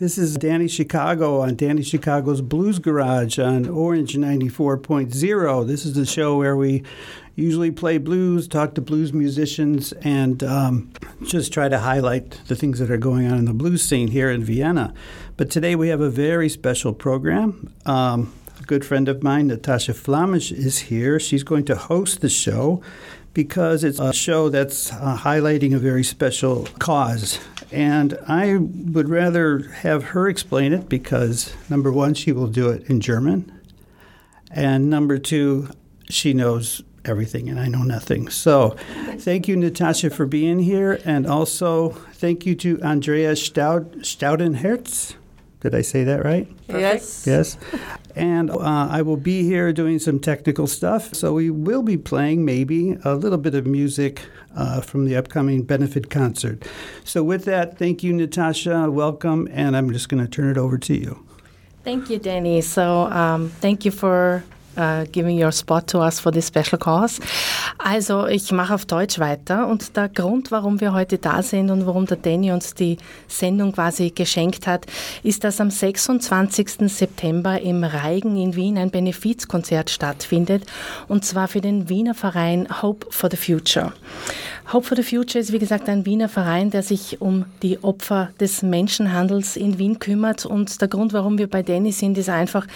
This is Danny Chicago on Danny Chicago's Blues Garage on Orange 94.0. This is the show where we usually play blues, talk to blues musicians, and um, just try to highlight the things that are going on in the blues scene here in Vienna. But today we have a very special program. Um, a good friend of mine, Natasha Flamish, is here. She's going to host the show because it's a show that's uh, highlighting a very special cause. And I would rather have her explain it because, number one, she will do it in German. And number two, she knows everything and I know nothing. So thank you, Natasha, for being here. And also thank you to Andrea Staud- Staudenherz. Did I say that right? Yes. Yes. And uh, I will be here doing some technical stuff. So we will be playing maybe a little bit of music uh, from the upcoming benefit concert. So with that, thank you, Natasha. Welcome. And I'm just going to turn it over to you. Thank you, Danny. So um, thank you for uh, giving your spot to us for this special cause. Also, ich mache auf Deutsch weiter und der Grund, warum wir heute da sind und warum der Danny uns die Sendung quasi geschenkt hat, ist, dass am 26. September im Reigen in Wien ein Benefizkonzert stattfindet und zwar für den Wiener Verein Hope for the Future. Hope for the Future ist wie gesagt ein Wiener Verein, der sich um die Opfer des Menschenhandels in Wien kümmert und der Grund, warum wir bei Danny sind, ist einfach,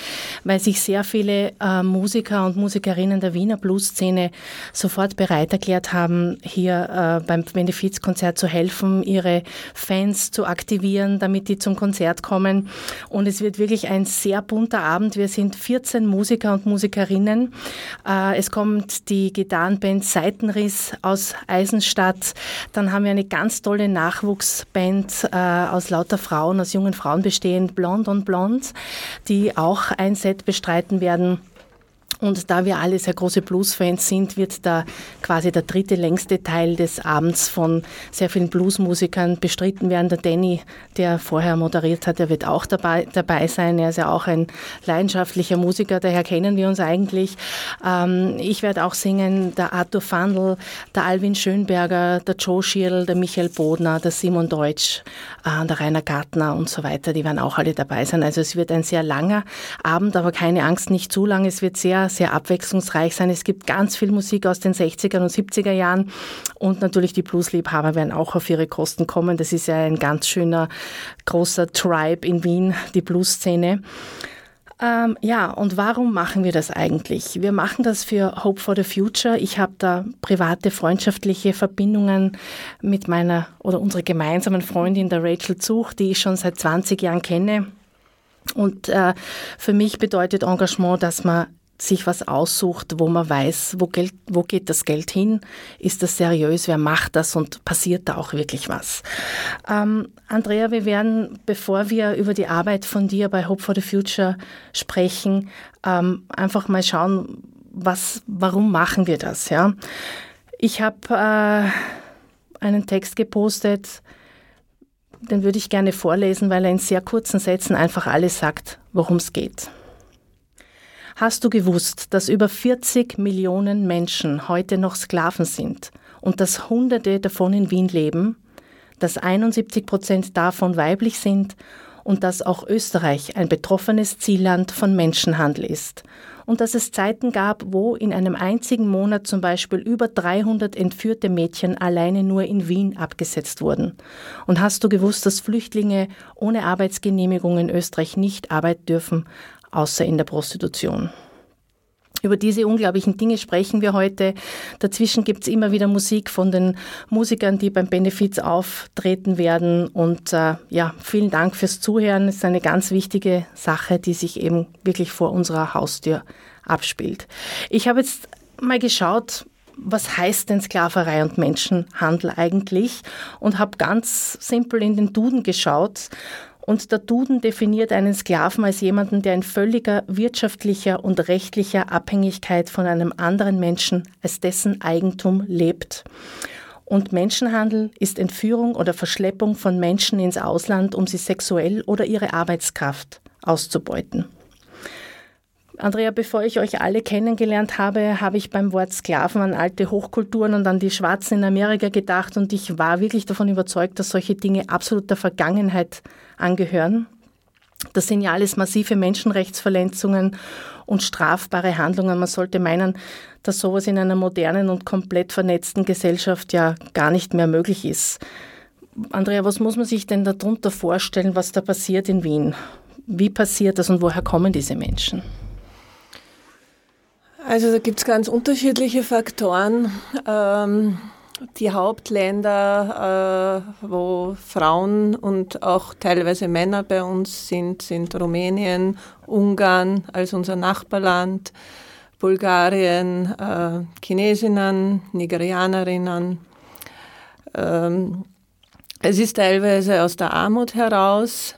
weil sich sehr viele äh, Musiker und Musikerinnen der Wiener Blues-Szene sofort bereit erklärt haben, hier äh, beim Benefizkonzert zu helfen, ihre Fans zu aktivieren, damit die zum Konzert kommen. Und es wird wirklich ein sehr bunter Abend. Wir sind 14 Musiker und Musikerinnen. Äh, es kommt die Gitarrenband Seitenriss aus Eisenstadt. Dann haben wir eine ganz tolle Nachwuchsband äh, aus lauter Frauen, aus jungen Frauen bestehend, Blond und Blond, die auch ein Set bestreiten werden. Und da wir alle sehr große Blues-Fans sind, wird da quasi der dritte längste Teil des Abends von sehr vielen Bluesmusikern bestritten werden. Der Danny, der vorher moderiert hat, der wird auch dabei, dabei sein. Er ist ja auch ein leidenschaftlicher Musiker, daher kennen wir uns eigentlich. Ähm, ich werde auch singen, der Arthur Fandl, der Alvin Schönberger, der Joe Schierl, der Michael Bodner, der Simon Deutsch, äh, der Rainer Gartner und so weiter. Die werden auch alle dabei sein. Also es wird ein sehr langer Abend, aber keine Angst, nicht zu lang. Es wird sehr sehr abwechslungsreich sein. Es gibt ganz viel Musik aus den 60er und 70er Jahren und natürlich die Bluesliebhaber werden auch auf ihre Kosten kommen. Das ist ja ein ganz schöner, großer Tribe in Wien, die Bluesszene. Ähm, ja, und warum machen wir das eigentlich? Wir machen das für Hope for the Future. Ich habe da private, freundschaftliche Verbindungen mit meiner oder unserer gemeinsamen Freundin, der Rachel Zuch, die ich schon seit 20 Jahren kenne. Und äh, für mich bedeutet Engagement, dass man sich was aussucht, wo man weiß, wo, Geld, wo geht das Geld hin, ist das seriös, wer macht das und passiert da auch wirklich was. Ähm, Andrea, wir werden, bevor wir über die Arbeit von dir bei Hope for the Future sprechen, ähm, einfach mal schauen, was, warum machen wir das? Ja? Ich habe äh, einen Text gepostet, den würde ich gerne vorlesen, weil er in sehr kurzen Sätzen einfach alles sagt, worum es geht. Hast du gewusst, dass über 40 Millionen Menschen heute noch Sklaven sind und dass Hunderte davon in Wien leben, dass 71 Prozent davon weiblich sind und dass auch Österreich ein betroffenes Zielland von Menschenhandel ist und dass es Zeiten gab, wo in einem einzigen Monat zum Beispiel über 300 entführte Mädchen alleine nur in Wien abgesetzt wurden. Und hast du gewusst, dass Flüchtlinge ohne Arbeitsgenehmigung in Österreich nicht arbeiten dürfen, außer in der Prostitution. Über diese unglaublichen Dinge sprechen wir heute. Dazwischen gibt es immer wieder Musik von den Musikern, die beim Benefiz auftreten werden. Und äh, ja, vielen Dank fürs Zuhören. Es ist eine ganz wichtige Sache, die sich eben wirklich vor unserer Haustür abspielt. Ich habe jetzt mal geschaut, was heißt denn Sklaverei und Menschenhandel eigentlich? Und habe ganz simpel in den Duden geschaut und der Duden definiert einen Sklaven als jemanden, der in völliger wirtschaftlicher und rechtlicher Abhängigkeit von einem anderen Menschen als dessen Eigentum lebt. Und Menschenhandel ist Entführung oder Verschleppung von Menschen ins Ausland, um sie sexuell oder ihre Arbeitskraft auszubeuten. Andrea, bevor ich euch alle kennengelernt habe, habe ich beim Wort Sklaven an alte Hochkulturen und an die Schwarzen in Amerika gedacht und ich war wirklich davon überzeugt, dass solche Dinge absolut der Vergangenheit angehören. Das Signal ist massive Menschenrechtsverletzungen und strafbare Handlungen. Man sollte meinen, dass sowas in einer modernen und komplett vernetzten Gesellschaft ja gar nicht mehr möglich ist. Andrea, was muss man sich denn darunter vorstellen, was da passiert in Wien? Wie passiert das und woher kommen diese Menschen? Also da gibt es ganz unterschiedliche Faktoren. Ähm, die Hauptländer, äh, wo Frauen und auch teilweise Männer bei uns sind, sind Rumänien, Ungarn als unser Nachbarland, Bulgarien, äh, Chinesinnen, Nigerianerinnen. Ähm, es ist teilweise aus der Armut heraus.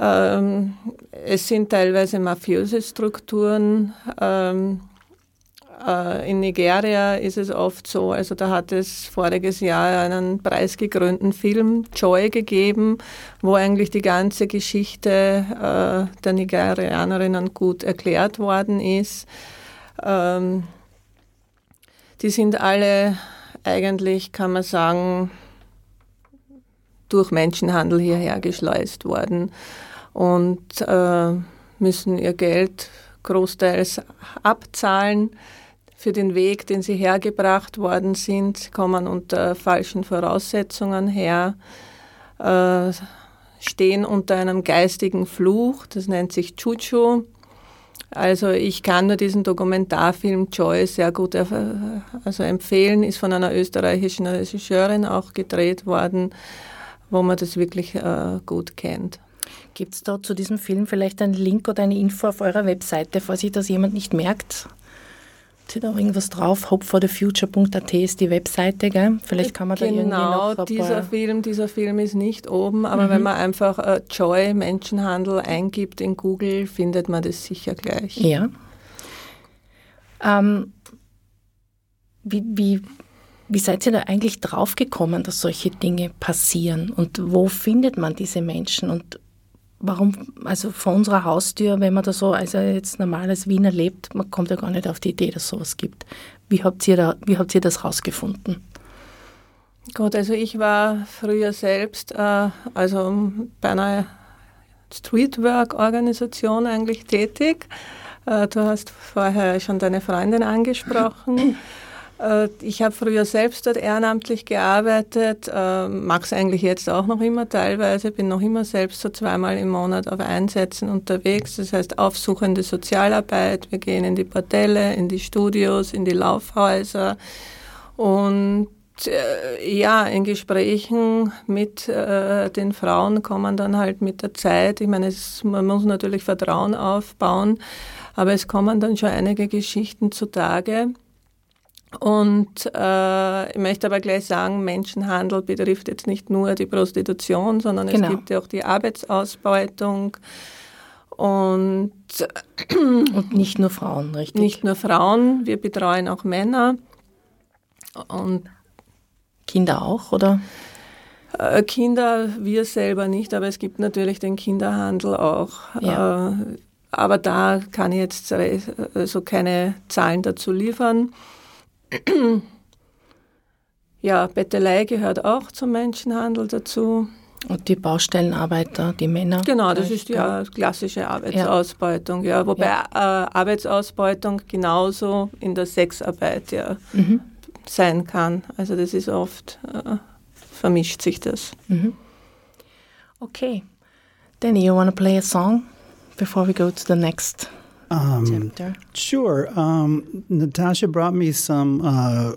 Ähm, es sind teilweise mafiöse Strukturen. Ähm, äh, in Nigeria ist es oft so, also da hat es voriges Jahr einen preisgekrönten Film Joy gegeben, wo eigentlich die ganze Geschichte äh, der Nigerianerinnen gut erklärt worden ist. Ähm, die sind alle eigentlich, kann man sagen, durch Menschenhandel hierher geschleust worden und äh, müssen ihr Geld großteils abzahlen für den Weg, den sie hergebracht worden sind. Kommen unter falschen Voraussetzungen her, äh, stehen unter einem geistigen Fluch, das nennt sich Chuchu. Also ich kann nur diesen Dokumentarfilm Joy sehr gut also empfehlen, ist von einer österreichischen Regisseurin auch gedreht worden, wo man das wirklich äh, gut kennt. Gibt es da zu diesem Film vielleicht einen Link oder eine Info auf eurer Webseite, falls sich das jemand nicht merkt? Steht auch irgendwas drauf? hopeforthefuture.at ist die Webseite, gell? Vielleicht kann man genau, da irgendwie noch... Genau, dieser Film, dieser Film ist nicht oben, aber mhm. wenn man einfach äh, Joy Menschenhandel eingibt in Google, findet man das sicher gleich. Ja. Ähm, wie, wie, wie seid ihr da eigentlich draufgekommen, dass solche Dinge passieren? Und wo findet man diese Menschen? Und warum, also vor unserer Haustür, wenn man da so also jetzt normal als Wiener lebt, man kommt ja gar nicht auf die Idee, dass sowas gibt. Wie habt ihr, da, wie habt ihr das rausgefunden? Gut, also ich war früher selbst äh, also bei einer Streetwork-Organisation eigentlich tätig. Äh, du hast vorher schon deine Freundin angesprochen. Äh, ich habe früher selbst dort ehrenamtlich gearbeitet, äh, mache es eigentlich jetzt auch noch immer teilweise, bin noch immer selbst so zweimal im Monat auf Einsätzen unterwegs, das heißt aufsuchende Sozialarbeit, wir gehen in die Bordelle, in die Studios, in die Laufhäuser und äh, ja, in Gesprächen mit äh, den Frauen kommen dann halt mit der Zeit, ich meine, es, man muss natürlich Vertrauen aufbauen, aber es kommen dann schon einige Geschichten zutage und äh, ich möchte aber gleich sagen, Menschenhandel betrifft jetzt nicht nur die Prostitution, sondern genau. es gibt ja auch die Arbeitsausbeutung. Und, und nicht nur Frauen, richtig? Nicht nur Frauen, wir betreuen auch Männer. Und Kinder auch, oder? Äh, Kinder, wir selber nicht, aber es gibt natürlich den Kinderhandel auch. Ja. Äh, aber da kann ich jetzt so keine Zahlen dazu liefern. Ja, Bettelei gehört auch zum Menschenhandel dazu. Und die Baustellenarbeiter, die Männer? Genau, das ist die klassische Arbeitsausbeutung. Ja. ja. Wobei ja. Äh, Arbeitsausbeutung genauso in der Sexarbeit ja mhm. sein kann. Also das ist oft, äh, vermischt sich das. Mhm. Okay. Danny, you want to play a song before we go to the next um, chapter? Sure. Um, Natasha brought me some uh,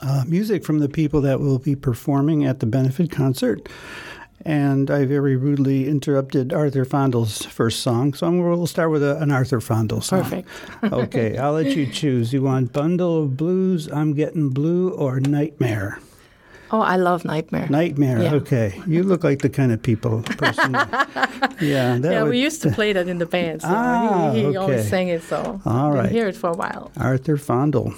uh, music from the people that will be performing at the benefit concert. And I very rudely interrupted Arthur Fondel's first song. So I'm, we'll start with a, an Arthur Fondel song. Perfect. okay, I'll let you choose. You want Bundle of Blues, I'm Getting Blue, or Nightmare? Oh, I love Nightmare. Nightmare. Yeah. Okay, you look like the kind of people person. yeah. yeah, would, we used to play that in the band. So ah, he, he okay. always sang it. So all right, hear it for a while. Arthur Fondel.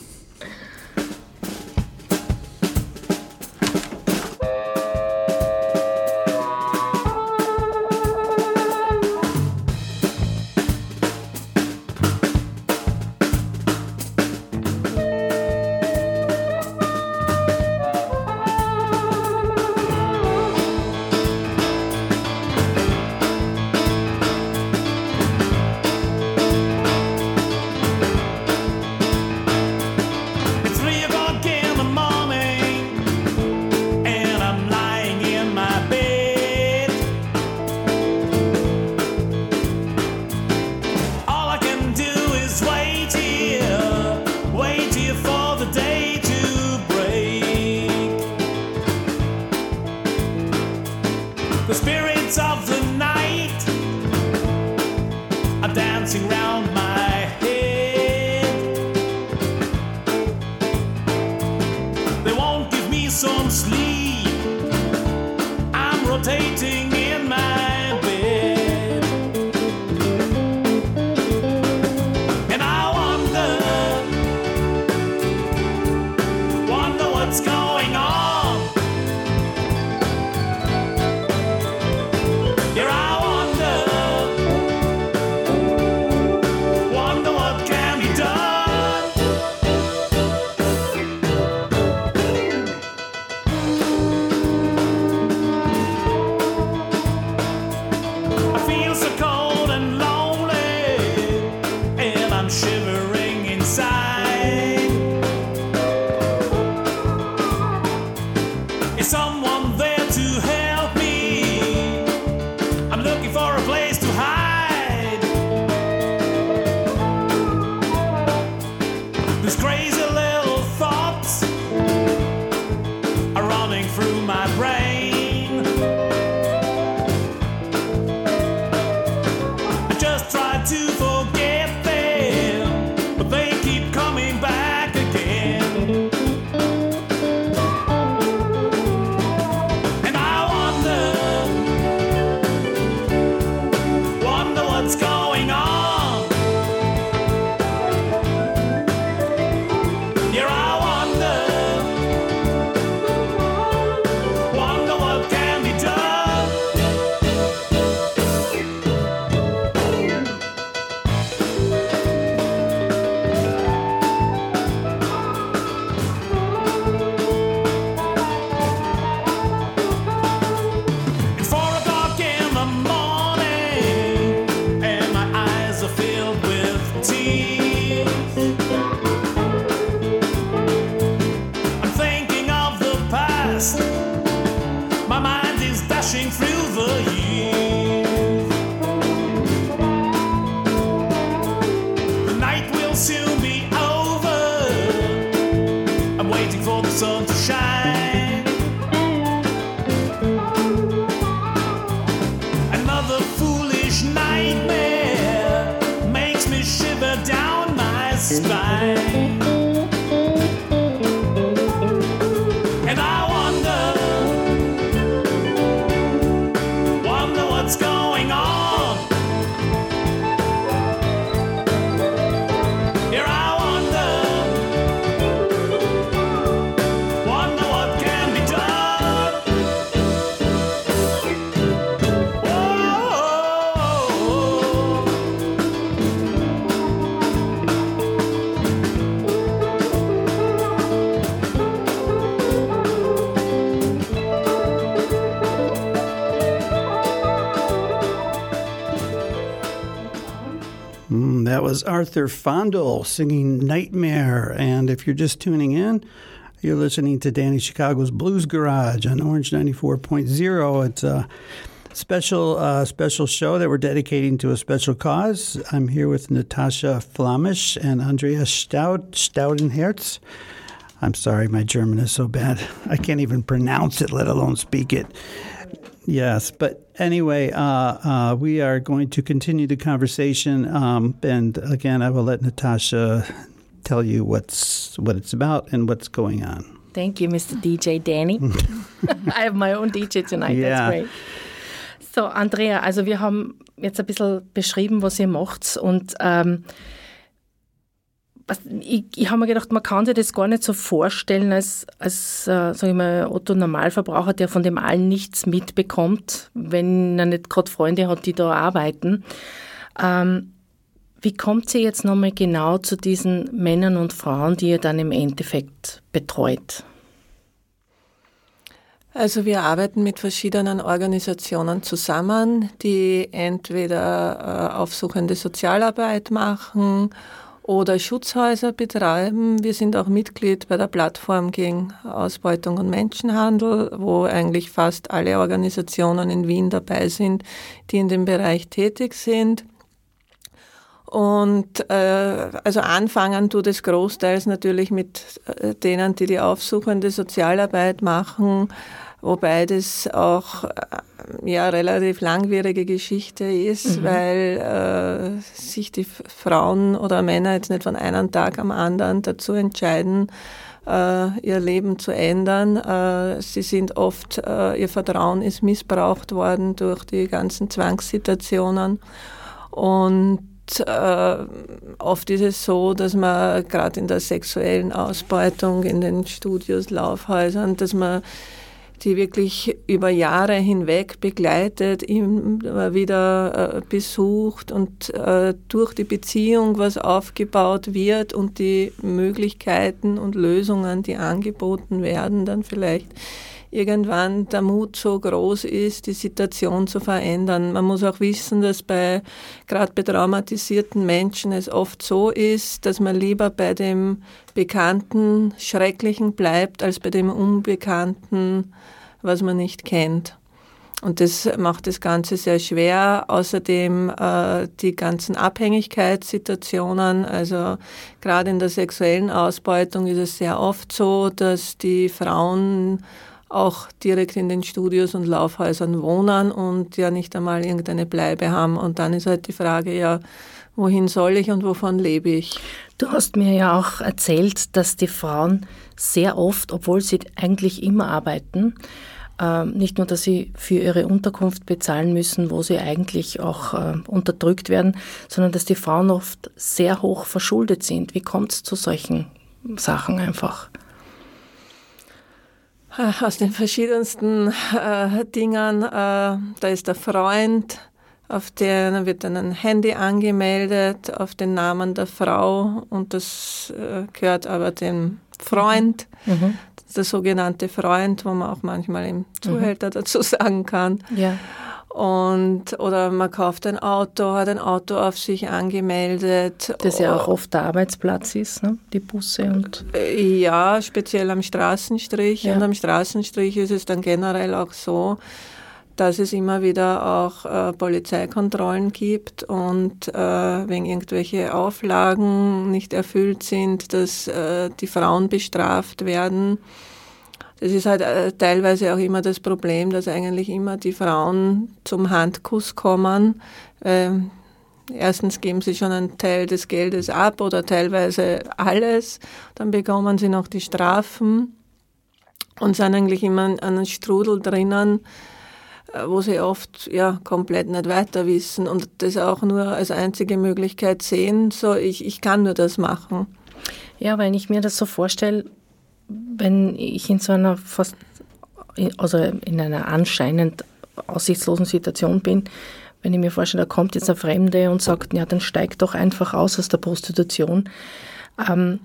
Was Arthur Fondle singing Nightmare. And if you're just tuning in, you're listening to Danny Chicago's Blues Garage on Orange 94.0. It's a special uh, special show that we're dedicating to a special cause. I'm here with Natasha Flamish and Andrea Stout, Staudenherz. I'm sorry, my German is so bad. I can't even pronounce it, let alone speak it. Yes, but anyway, uh, uh, we are going to continue the conversation, um, and again, I will let Natasha tell you what's what it's about and what's going on. Thank you, Mr. DJ Danny. I have my own DJ tonight. Yeah. That's great. So, Andrea, also wir haben jetzt ein bisschen beschrieben, was ihr macht und ähm, ich, ich habe mir gedacht, man kann sich das gar nicht so vorstellen als, als äh, sag ich mal, Otto Normalverbraucher, der von dem allen nichts mitbekommt, wenn er nicht gerade Freunde hat, die da arbeiten. Ähm, wie kommt sie jetzt nochmal genau zu diesen Männern und Frauen, die ihr dann im Endeffekt betreut? Also wir arbeiten mit verschiedenen Organisationen zusammen, die entweder äh, aufsuchende Sozialarbeit machen oder Schutzhäuser betreiben. Wir sind auch Mitglied bei der Plattform gegen Ausbeutung und Menschenhandel, wo eigentlich fast alle Organisationen in Wien dabei sind, die in dem Bereich tätig sind. Und äh, also anfangen tut es großteils natürlich mit äh, denen, die die aufsuchende Sozialarbeit machen, wobei das auch äh, ja relativ langwierige Geschichte ist, Mhm. weil äh, sich die Frauen oder Männer jetzt nicht von einem Tag am anderen dazu entscheiden, äh, ihr Leben zu ändern. Äh, sie sind oft, äh, ihr Vertrauen ist missbraucht worden durch die ganzen Zwangssituationen und äh, oft ist es so, dass man gerade in der sexuellen Ausbeutung in den Studios, Laufhäusern, dass man die wirklich über Jahre hinweg begleitet, immer wieder äh, besucht und äh, durch die Beziehung was aufgebaut wird und die Möglichkeiten und Lösungen, die angeboten werden, dann vielleicht irgendwann der Mut so groß ist, die Situation zu verändern. Man muss auch wissen, dass bei gerade bei traumatisierten Menschen es oft so ist, dass man lieber bei dem Bekannten, Schrecklichen bleibt, als bei dem Unbekannten, was man nicht kennt. Und das macht das Ganze sehr schwer. Außerdem äh, die ganzen Abhängigkeitssituationen, also gerade in der sexuellen Ausbeutung ist es sehr oft so, dass die Frauen auch direkt in den Studios und Laufhäusern wohnen und ja nicht einmal irgendeine Bleibe haben. Und dann ist halt die Frage, ja, wohin soll ich und wovon lebe ich? Du hast mir ja auch erzählt, dass die Frauen sehr oft, obwohl sie eigentlich immer arbeiten, ähm, nicht nur, dass sie für ihre Unterkunft bezahlen müssen, wo sie eigentlich auch äh, unterdrückt werden, sondern dass die Frauen oft sehr hoch verschuldet sind. Wie kommt es zu solchen Sachen einfach? Äh, Aus den verschiedensten äh, Dingen. Äh, da ist der Freund, auf den wird dann ein Handy angemeldet, auf den Namen der Frau und das äh, gehört aber dem Freund, Mhm. der sogenannte Freund, wo man auch manchmal im Zuhälter dazu sagen kann. Ja. Und, oder man kauft ein Auto, hat ein Auto auf sich angemeldet. Das ja auch oft der Arbeitsplatz ist, ne? die Busse und. Äh, Ja, speziell am Straßenstrich. Ja. Und am Straßenstrich ist es dann generell auch so, dass es immer wieder auch äh, Polizeikontrollen gibt und äh, wenn irgendwelche Auflagen nicht erfüllt sind, dass äh, die Frauen bestraft werden. Das ist halt äh, teilweise auch immer das Problem, dass eigentlich immer die Frauen zum Handkuss kommen. Ähm, Erstens geben sie schon einen Teil des Geldes ab oder teilweise alles. Dann bekommen sie noch die Strafen und sind eigentlich immer an einem Strudel drinnen, äh, wo sie oft ja komplett nicht weiter wissen und das auch nur als einzige Möglichkeit sehen, so ich, ich kann nur das machen. Ja, wenn ich mir das so vorstelle, wenn ich in so einer fast, also in einer anscheinend aussichtslosen Situation bin, wenn ich mir vorstelle, da kommt jetzt ein Fremde und sagt, ja, dann steig doch einfach aus aus der Prostitution. Ähm,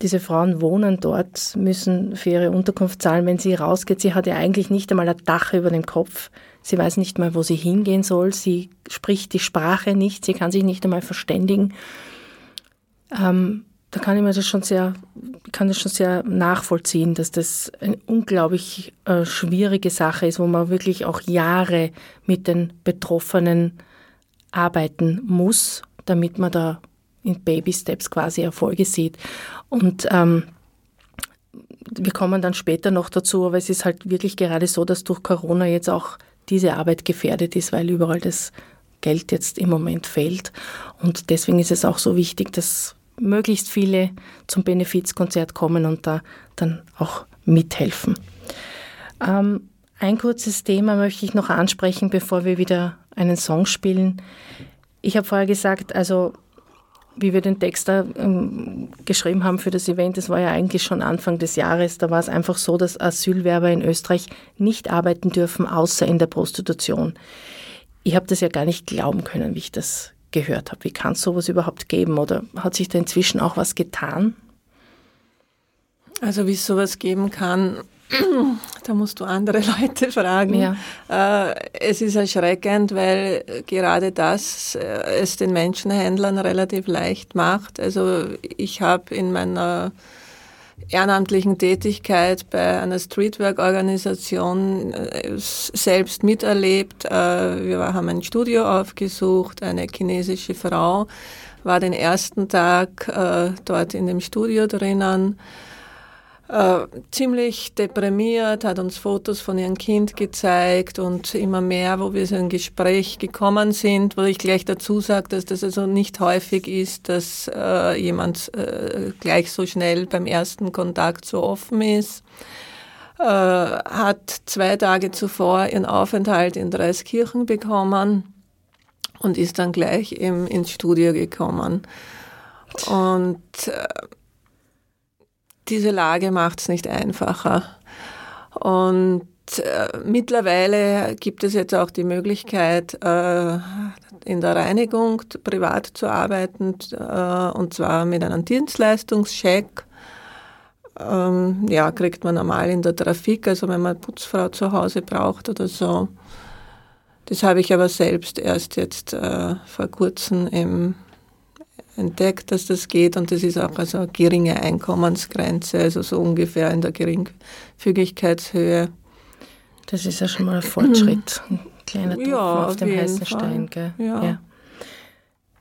diese Frauen wohnen dort, müssen für ihre Unterkunft zahlen, wenn sie rausgeht. Sie hat ja eigentlich nicht einmal ein Dach über dem Kopf. Sie weiß nicht mal, wo sie hingehen soll. Sie spricht die Sprache nicht. Sie kann sich nicht einmal verständigen. Ähm, da kann ich mir das schon sehr, kann das schon sehr nachvollziehen, dass das eine unglaublich äh, schwierige Sache ist, wo man wirklich auch Jahre mit den Betroffenen arbeiten muss, damit man da in Baby Steps quasi Erfolge sieht. Und ähm, wir kommen dann später noch dazu, aber es ist halt wirklich gerade so, dass durch Corona jetzt auch diese Arbeit gefährdet ist, weil überall das Geld jetzt im Moment fehlt. Und deswegen ist es auch so wichtig, dass möglichst viele zum Benefizkonzert kommen und da dann auch mithelfen. Ähm, ein kurzes Thema möchte ich noch ansprechen, bevor wir wieder einen Song spielen. Ich habe vorher gesagt, also wie wir den Text da ähm, geschrieben haben für das Event, das war ja eigentlich schon Anfang des Jahres, da war es einfach so, dass Asylwerber in Österreich nicht arbeiten dürfen, außer in der Prostitution. Ich habe das ja gar nicht glauben können, wie ich das gehört habe. Wie kann es sowas überhaupt geben? Oder hat sich da inzwischen auch was getan? Also wie es sowas geben kann, da musst du andere Leute fragen. Ja. Äh, es ist erschreckend, weil gerade das äh, es den Menschenhändlern relativ leicht macht. Also ich habe in meiner ehrenamtlichen Tätigkeit bei einer Streetwork-Organisation äh, selbst miterlebt. Äh, wir haben ein Studio aufgesucht, eine chinesische Frau war den ersten Tag äh, dort in dem Studio drinnen äh, ziemlich deprimiert, hat uns Fotos von ihrem Kind gezeigt und immer mehr, wo wir so in Gespräch gekommen sind, wo ich gleich dazu sage, dass das also nicht häufig ist, dass äh, jemand äh, gleich so schnell beim ersten Kontakt so offen ist. Äh, hat zwei Tage zuvor ihren Aufenthalt in Dreiskirchen bekommen und ist dann gleich im, ins Studio gekommen. Und äh, diese Lage macht es nicht einfacher. Und äh, mittlerweile gibt es jetzt auch die Möglichkeit, äh, in der Reinigung privat zu arbeiten, äh, und zwar mit einem Dienstleistungscheck. Ähm, ja, kriegt man normal in der Trafik, also wenn man Putzfrau zu Hause braucht oder so. Das habe ich aber selbst erst jetzt äh, vor kurzem im entdeckt, dass das geht und das ist auch also eine geringe Einkommensgrenze, also so ungefähr in der Geringfügigkeitshöhe. Das ist ja schon mal ein Fortschritt. Ein kleiner Tropfen Ja, auf auf dem heißen Fall. Stein. Gell? Ja. ja.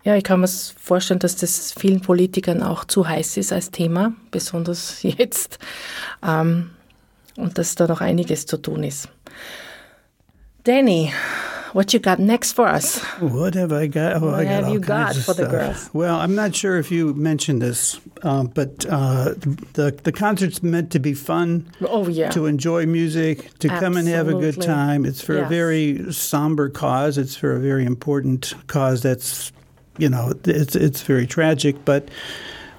Ja, ich kann mir vorstellen, dass das vielen Politikern auch zu heiß ist als Thema, besonders jetzt. Ähm, und dass da noch einiges zu tun ist. Danny, what you got next for us? What have I got? Oh, I What got have you got for the girls? Well, I'm not sure if you mentioned this, um, but uh, the the concert's meant to be fun, Oh, yeah. to enjoy music, to come and have a good time. It's for a very somber cause. It's for a very important cause. That's, you know, it's it's very tragic, but.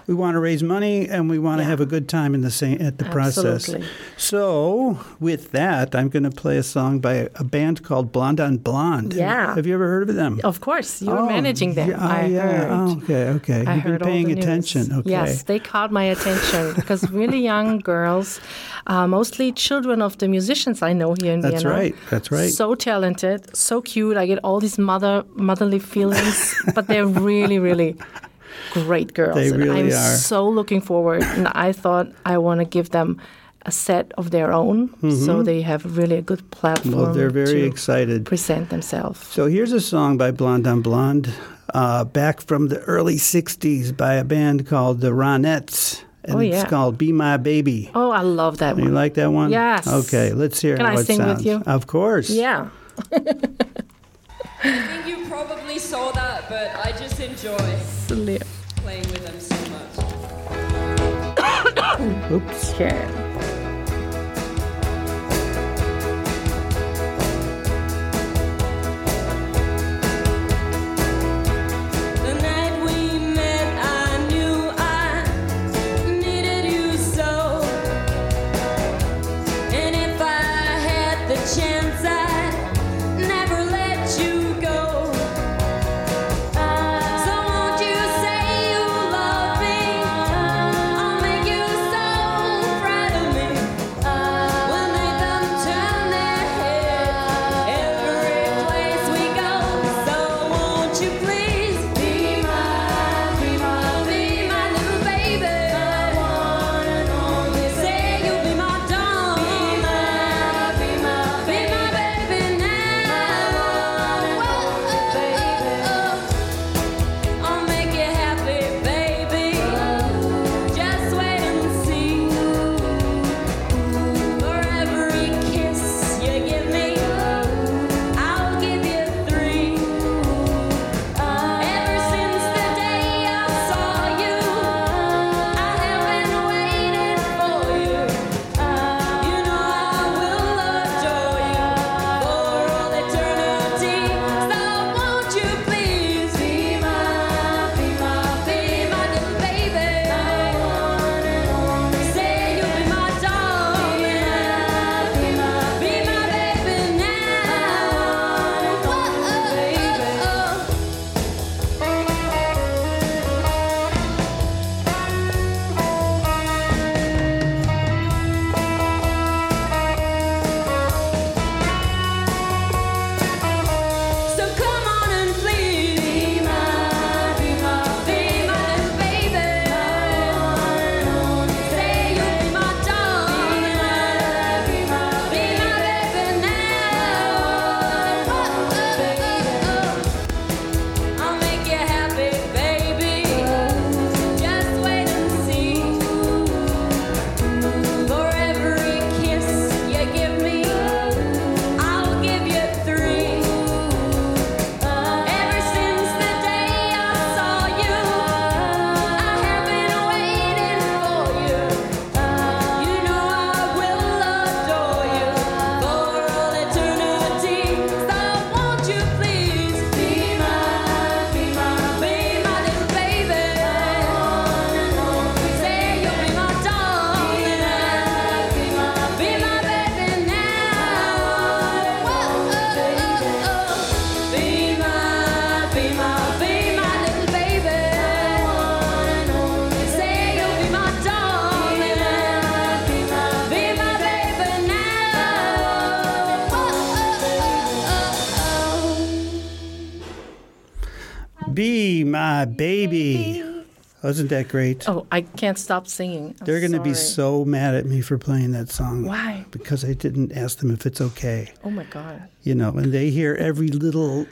We want to raise money and we want to have a good time in the same at the process. Absolutely. So, with that, I'm going to play a song by a band called Blonde on Blonde. Yeah. Have you ever heard of them? Of course, you're Oh, managing them. yeah, I yeah. heard. Oh, okay, okay. I You've heard been all paying attention. Okay. Yes, they caught my attention because really young girls, uh, mostly children of the musicians I know here in That's Vienna. right. That's right. So talented, so cute. I get all these mother motherly feelings, but they're really, really great girls. They and really I'm are. so looking forward. And I thought I want to give them a set of their own, so they have really a good platform Mm-hmm. well, they're very to excited. present themselves. So here's a song by Blonde on Blonde, uh, back from the early '60s by a band called the Ronettes, and Oh, it's called "Be My Baby." Oh, I love that You one. like that one? Yes. Okay, let's hear Can how I it sing with you? Of course. Yeah. I think you probably saw that, but I just enjoy playing with them so much. Oops. Okay. My baby. Wasn't that great? Oh, I can't stop singing. I'm They're going to be sorry. so mad at me for playing that song. Why? Because I didn't ask them if it's okay. Oh my God. You know, and they hear every little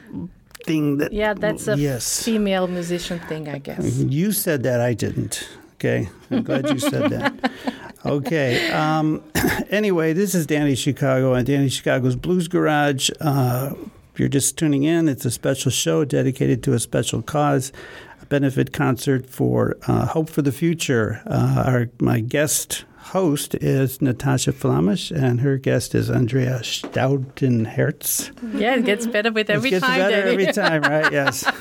thing that. Yeah, that's a yes. female musician thing, I guess. You said that. I didn't. Okay. I'm glad you said that. Okay. Um, anyway, this is Danny Chicago and Danny Chicago's Blues Garage. Uh, if you're just tuning in, it's a special show dedicated to a special cause, a benefit concert for uh, Hope for the Future. Uh, our, my guest host is Natasha Flamish, and her guest is Andrea Staudenherz. Yeah, it gets better with every it gets time. better every time, right? Yes.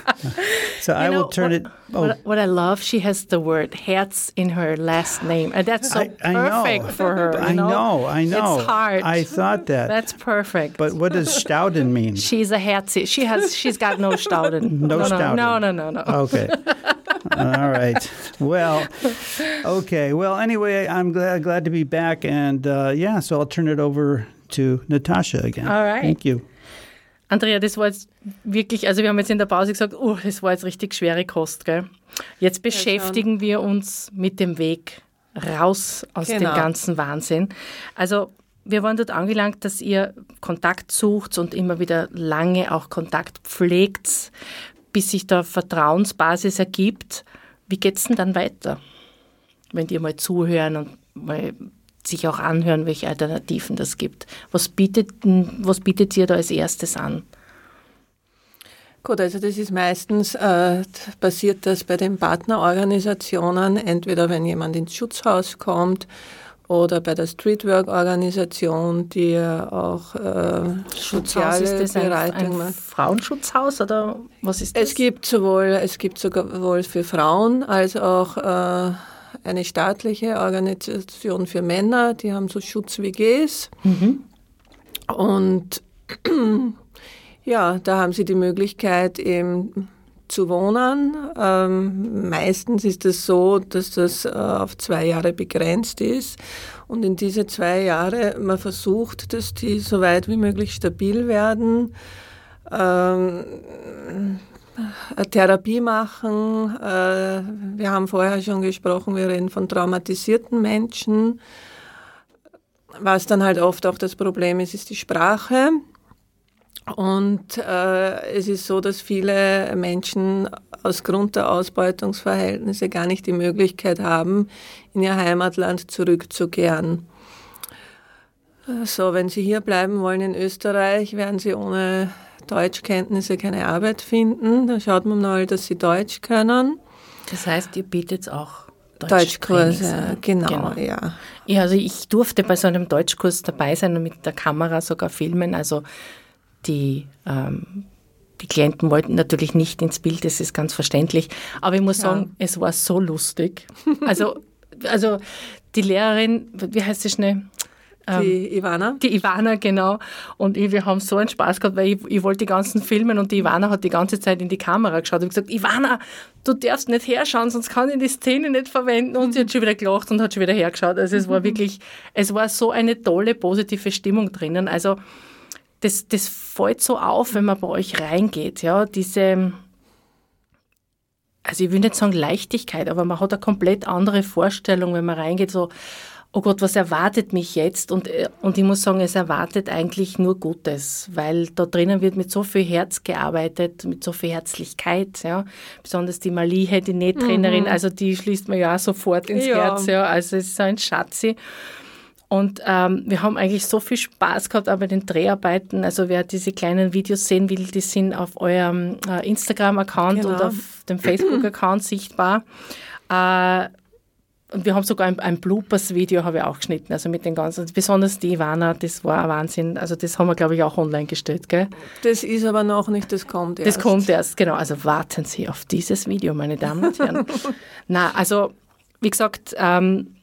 So I know, will turn what, it. Oh, What, I love, she has the word Herz in her last name, and that's so I, I know. perfect for her. I know. I know. It's hard. I thought that. That's perfect. but what does Stauden mean? she's a Herzi. She has. She's got no Stauden. No no, Stauden. No, no, no, no. Okay. All right. Well, okay. Well, anyway, I'm glad glad to be back, and uh, yeah, so I'll turn it over to Natasha again. All right. Thank you. Andrea, das war jetzt wirklich, also wir haben jetzt in der Pause gesagt, oh, das war jetzt richtig schwere Kost, gell? Jetzt beschäftigen wir uns mit dem Weg raus aus Genau. dem ganzen Wahnsinn. Also wir waren dort angelangt, dass ihr Kontakt sucht und immer wieder lange auch Kontakt pflegt, bis sich da Vertrauensbasis ergibt. Wie geht's denn dann weiter? Wenn die mal zuhören und mal sich auch anhören, welche Alternativen das gibt. Was bietet, was bietet ihr da als erstes an? Gut, also das ist meistens, äh, passiert das bei den Partnerorganisationen, entweder wenn jemand ins Schutzhaus kommt oder bei der Streetwork-Organisation, die ja auch äh, Schutzhaus, ist soziale das ein, ein macht. Frauenschutzhaus oder was ist das? Es gibt sowohl, es gibt sowohl für Frauen als auch äh, eine staatliche Organisation für Männer, die haben so Schutz-WGs. Und ja, da haben sie die Möglichkeit eben zu wohnen. Ähm, meistens ist es so, dass das äh, auf zwei Jahre begrenzt ist. Und in diese zwei Jahre man versucht, dass die so weit wie möglich stabil werden. Ähm, Therapie machen. Äh, wir haben vorher schon gesprochen, wir reden von traumatisierten Menschen. Was dann halt oft auch das Problem ist, ist die Sprache. Und äh, es ist so, dass viele Menschen aus Grund der Ausbeutungsverhältnisse gar nicht die Möglichkeit haben, in ihr Heimatland zurückzukehren. Äh, So, wenn Sie hier bleiben wollen in Österreich, werden Sie ohne Deutschkenntnisse keine Arbeit finden. Da schaut man mal, dass Sie Deutsch können. Das heißt, ihr bietet auch Deutschtrainings Deutschkurse, an. genau, ja. Ja, also ich durfte bei so einem Deutschkurs dabei sein und mit der Kamera sogar filmen. Also die, ähm, die Klienten wollten natürlich nicht ins Bild, das ist ganz verständlich. Aber ich muss sagen, es war so lustig. Also, also die Lehrerin, wie heißt sie schnell? Die Ivana. Die Ivana, genau. Und ich, wir haben so einen Spaß gehabt, weil ich, ich wollte die ganzen filmen und die Ivana hat die ganze Zeit in die Kamera geschaut und gesagt, Ivana, du darfst nicht herschauen, sonst kann ich die Szene nicht verwenden. Und sie hat schon wieder gelacht und hat schon wieder hergeschaut. Also es war wirklich, es war so eine tolle, positive Stimmung drinnen. Also das, das fällt so auf, wenn man bei euch reingeht, ja, diese, also ich will nicht sagen Leichtigkeit, aber man hat eine komplett andere Vorstellung, wenn man reingeht, so, oh Gott, was erwartet mich jetzt? Und, äh, und ich muss sagen, es erwartet eigentlich nur Gutes, weil da drinnen wird mit so viel Herz gearbeitet, mit so viel Herzlichkeit, ja. Besonders die Malie, die Nähtrainerin, also die schließt man ja auch sofort ins Ja. Herz, ja. Also es ist so ein Schatzi. Und ähm, wir haben eigentlich so viel Spaß gehabt auch bei den Dreharbeiten. Also wer diese kleinen Videos sehen will, die sind auf eurem äh, Instagram-Account Genau. und auf dem Facebook-Account sichtbar. Äh, und wir haben sogar ein, ein Bloopers-Video habe ich auch geschnitten, also mit den ganzen, besonders die Ivana, das war ein Wahnsinn. Also das haben wir, glaube ich, auch online gestellt, gell? Das ist aber noch nicht, das kommt erst. Das kommt erst, genau. Also warten Sie auf dieses Video, meine Damen und Herren. Na, also wie gesagt, ähm,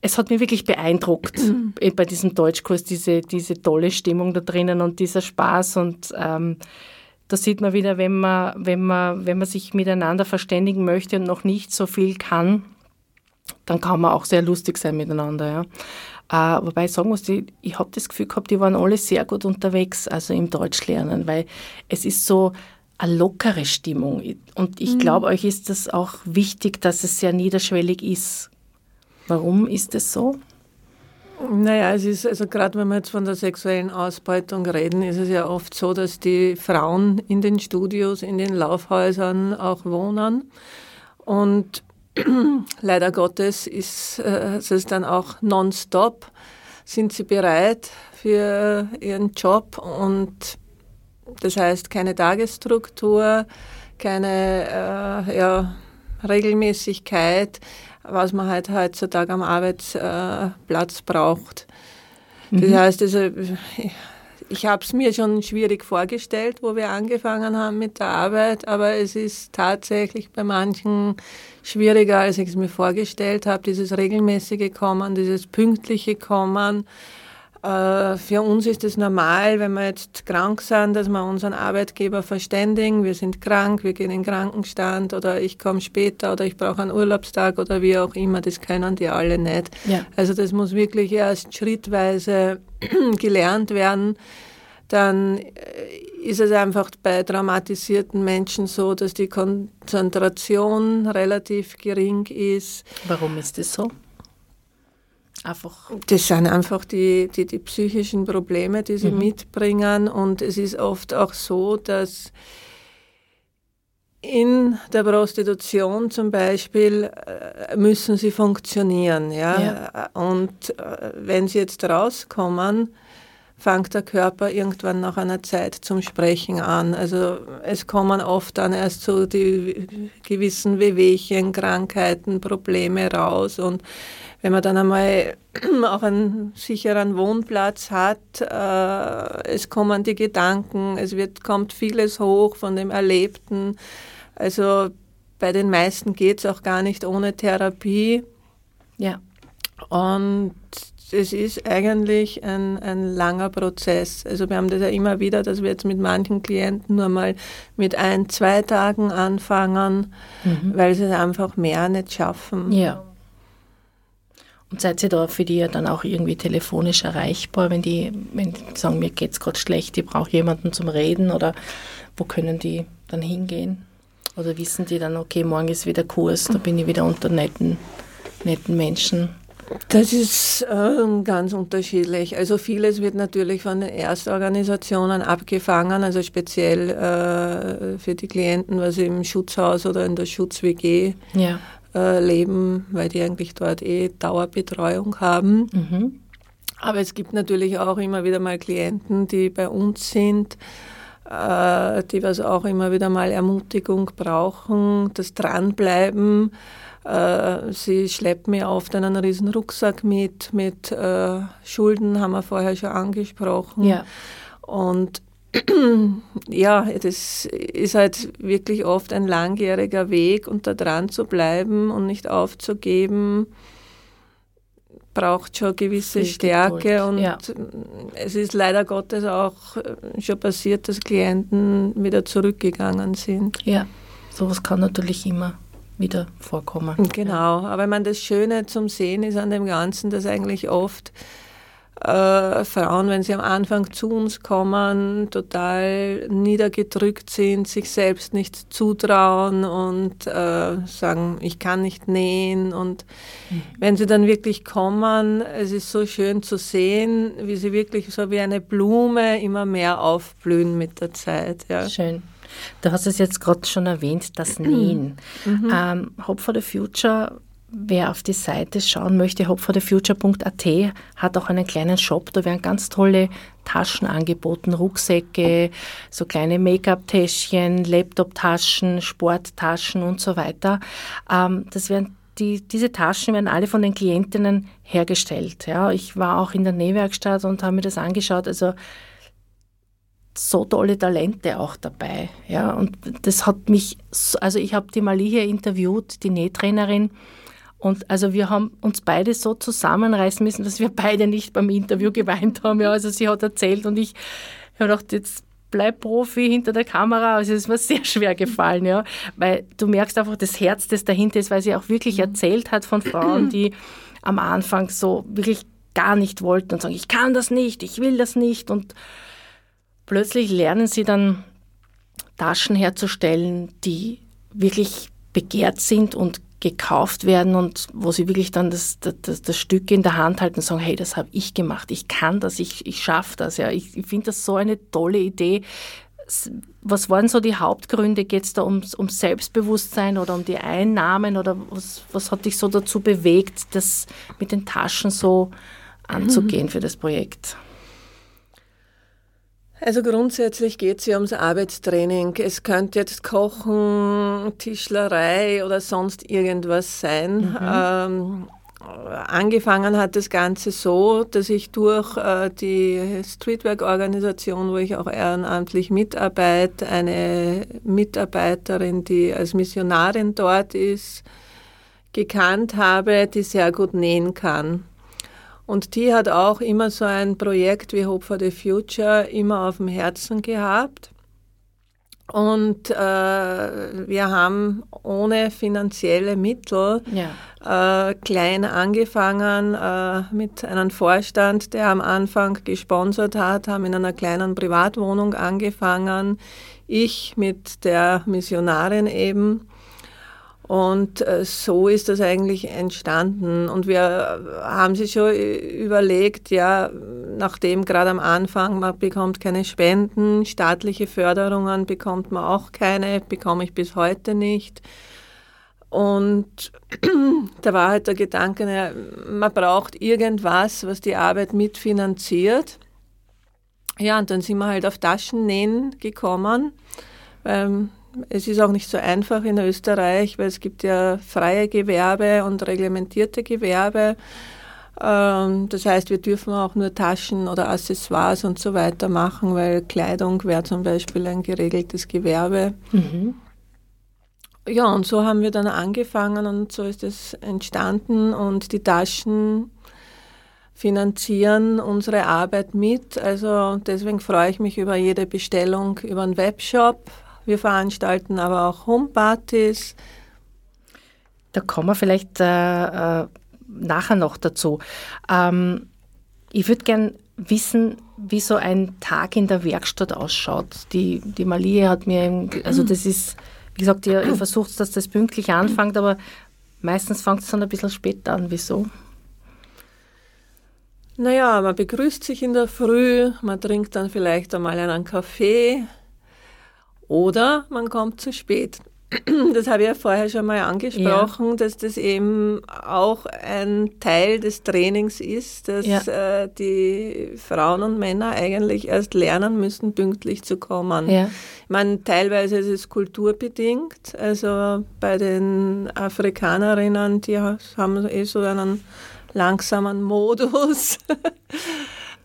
es hat mich wirklich beeindruckt eh bei diesem Deutschkurs, diese, diese tolle Stimmung da drinnen und dieser Spaß. Und ähm, da sieht man wieder, wenn man, wenn, man, wenn man sich miteinander verständigen möchte und noch nicht so viel kann, dann kann man auch sehr lustig sein miteinander. Ja. Äh, wobei ich sagen muss, ich, ich habe das Gefühl gehabt, die waren alle sehr gut unterwegs, also im Deutschlernen, weil es ist so eine lockere Stimmung. Und ich glaube, euch ist das auch wichtig, dass es sehr niederschwellig ist. Warum ist es so? Naja, es ist, also gerade wenn wir jetzt von der sexuellen Ausbeutung reden, ist es ja oft so, dass die Frauen in den Studios, in den Laufhäusern auch wohnen. Und leider Gottes ist äh, es dann auch nonstop, sind sie bereit für ihren Job? Und das heißt keine Tagesstruktur, keine äh, ja, Regelmäßigkeit, was man halt heutzutage am Arbeitsplatz braucht. Das heißt, also, ich habe es mir schon schwierig vorgestellt, wo wir angefangen haben mit der Arbeit, aber es ist tatsächlich bei manchen schwieriger, als ich es mir vorgestellt habe. Dieses regelmäßige Kommen, dieses pünktliche Kommen. Äh, Für uns ist es normal, wenn wir jetzt krank sind, dass wir unseren Arbeitgeber verständigen. Wir sind krank, wir gehen in den Krankenstand oder ich komme später oder ich brauche einen Urlaubstag oder wie auch immer. Das können die alle nicht. Ja. Also das muss wirklich erst schrittweise gelernt werden. Dann äh, ist es einfach bei traumatisierten Menschen so, dass die Konzentration relativ gering ist. Warum ist es so? Einfach. Das sind einfach die, die, die psychischen Probleme, die sie mitbringen. Und es ist oft auch so, dass in der Prostitution zum Beispiel äh, müssen sie funktionieren. Ja? Und äh, wenn sie jetzt rauskommen, fängt der Körper irgendwann nach einer Zeit zum Sprechen an. Also es kommen oft dann erst so die gewissen Wehwehchen, Krankheiten, Probleme raus und wenn man dann einmal auch einen sicheren Wohnplatz hat, äh, es kommen die Gedanken, es wird, kommt vieles hoch von dem Erlebten. Also bei den meisten geht es auch gar nicht ohne Therapie. Ja. Und es ist eigentlich ein, ein langer Prozess. Also wir haben das ja immer wieder, dass wir jetzt mit manchen Klienten nur mal mit ein, zwei Tagen anfangen, weil sie es einfach mehr nicht schaffen. Ja. Und seid ihr da für die ja dann auch irgendwie telefonisch erreichbar, wenn die, wenn die sagen, mir geht's gerade schlecht, ich brauche jemanden zum Reden oder wo können die dann hingehen? Oder wissen die dann, okay, morgen ist wieder Kurs, da bin ich wieder unter netten, netten Menschen? Das ist äh, ganz unterschiedlich. Also vieles wird natürlich von den Erstorganisationen abgefangen, also speziell äh, für die Klienten, was im Schutzhaus oder in der Schutz-WG Ja. äh, leben, weil die eigentlich dort eh Dauerbetreuung haben. Mhm. Aber es gibt natürlich auch immer wieder mal Klienten, die bei uns sind, äh, die was auch immer wieder mal Ermutigung brauchen, das Dranbleiben. Äh, sie schleppen mir oft einen riesen Rucksack mit, mit äh, Schulden, haben wir vorher schon angesprochen. Ja. Und ja, das ist halt wirklich oft ein langjähriger Weg und da dran zu bleiben und nicht aufzugeben, braucht schon gewisse Viel Stärke Geduld, und ja. es ist leider Gottes auch äh, schon passiert, dass Klienten wieder zurückgegangen sind. Ja. Sowas kann natürlich immer wieder vorkommen. Genau, aber ich meine, das Schöne zum Sehen ist an dem Ganzen, dass eigentlich oft äh, Frauen, wenn sie am Anfang zu uns kommen, total niedergedrückt sind, sich selbst nicht zutrauen und äh, sagen, ich kann nicht nähen. Und wenn sie dann wirklich kommen, es ist so schön zu sehen, wie sie wirklich so wie eine Blume immer mehr aufblühen mit der Zeit. Ja. Schön. Du hast es jetzt gerade schon erwähnt, das Nähen. Ähm, Hope for the Future, wer auf die Seite schauen möchte, hopeforthefuture.at hat auch einen kleinen Shop. Da werden ganz tolle Taschen angeboten, Rucksäcke, so kleine Make-up-Täschchen, Laptop-Taschen, Sporttaschen und so weiter. Ähm, das werden die, diese Taschen werden alle von den Klientinnen hergestellt. Ja, ich war auch in der Nähwerkstatt und habe mir das angeschaut. Also so tolle Talente auch dabei. Ja, und das hat mich, so- also ich habe die Mali hier interviewt, die Nähtrainerin, und also wir haben uns beide so zusammenreißen müssen, dass wir beide nicht beim Interview geweint haben. Ja, also sie hat erzählt und ich habe gedacht, jetzt bleib Profi hinter der Kamera. Also es ist mir sehr schwer gefallen, ja, weil du merkst einfach das Herz, das dahinter ist, weil sie auch wirklich erzählt hat von Frauen, die am Anfang so wirklich gar nicht wollten und sagen, ich kann das nicht, ich will das nicht und plötzlich lernen sie dann Taschen herzustellen, die wirklich begehrt sind und gekauft werden und wo sie wirklich dann das, das, das Stück in der Hand halten und sagen, hey, das habe ich gemacht, ich kann das, ich, ich schaffe das. Ja. Ich, ich finde das so eine tolle Idee. Was waren so die Hauptgründe? Geht es da ums, ums Selbstbewusstsein oder um die Einnahmen oder was, was hat dich so dazu bewegt, das mit den Taschen so anzugehen für das Projekt? Also grundsätzlich geht es ja ums Arbeitstraining. Es könnte jetzt Kochen, Tischlerei oder sonst irgendwas sein. Ähm, angefangen hat das Ganze so, dass ich durch äh, die Streetwork-Organisation, wo ich auch ehrenamtlich mitarbeite, eine Mitarbeiterin, die als Missionarin dort ist, gekannt habe, die sehr gut nähen kann. Und die hat auch immer so ein Projekt wie Hope for the Future immer auf dem Herzen gehabt. Und äh, wir haben ohne finanzielle Mittel Ja. äh, klein angefangen äh, mit einem Vorstand, der am Anfang gesponsert hat, haben in einer kleinen Privatwohnung angefangen. Ich mit der Missionarin eben. Und äh, so ist das eigentlich entstanden. Und wir haben sich schon überlegt, ja, nachdem gerade am Anfang man bekommt keine Spenden, staatliche Förderungen bekommt man auch keine, bekomme ich bis heute nicht. Und da war halt der Gedanke, naja, man braucht irgendwas, was die Arbeit mitfinanziert. Ja, und dann sind wir halt auf Taschennähen gekommen. Ähm, es ist auch nicht so einfach in Österreich, weil es gibt ja freie Gewerbe und reglementierte Gewerbe. Ähm, das heißt, wir dürfen auch nur Taschen oder Accessoires und so weiter machen, weil Kleidung wäre zum Beispiel ein geregeltes Gewerbe. Ja, und so haben wir dann angefangen und so ist es entstanden und die Taschen finanzieren unsere Arbeit mit. Also deswegen freue ich mich über jede Bestellung über einen Webshop. Wir veranstalten aber auch Homepartys. Da kommen wir vielleicht äh, äh, nachher noch dazu. Ähm, ich würde gern wissen, wie so ein Tag in der Werkstatt ausschaut. Die, die Malie hat mir, also das ist, wie gesagt, ihr, ihr versucht, dass das pünktlich anfängt, aber meistens fängt es dann ein bisschen später an. Wieso? Naja, man begrüßt sich in der Früh, man trinkt dann vielleicht einmal einen Kaffee oder man kommt zu spät. Das habe ich ja vorher schon mal angesprochen, dass das eben auch ein Teil des Trainings ist, dass Ja. äh, die Frauen und Männer eigentlich erst lernen müssen, pünktlich zu kommen. Ja. Ich meine, teilweise ist es kulturbedingt. Also bei den Afrikanerinnen, die haben eh so einen langsamen Modus.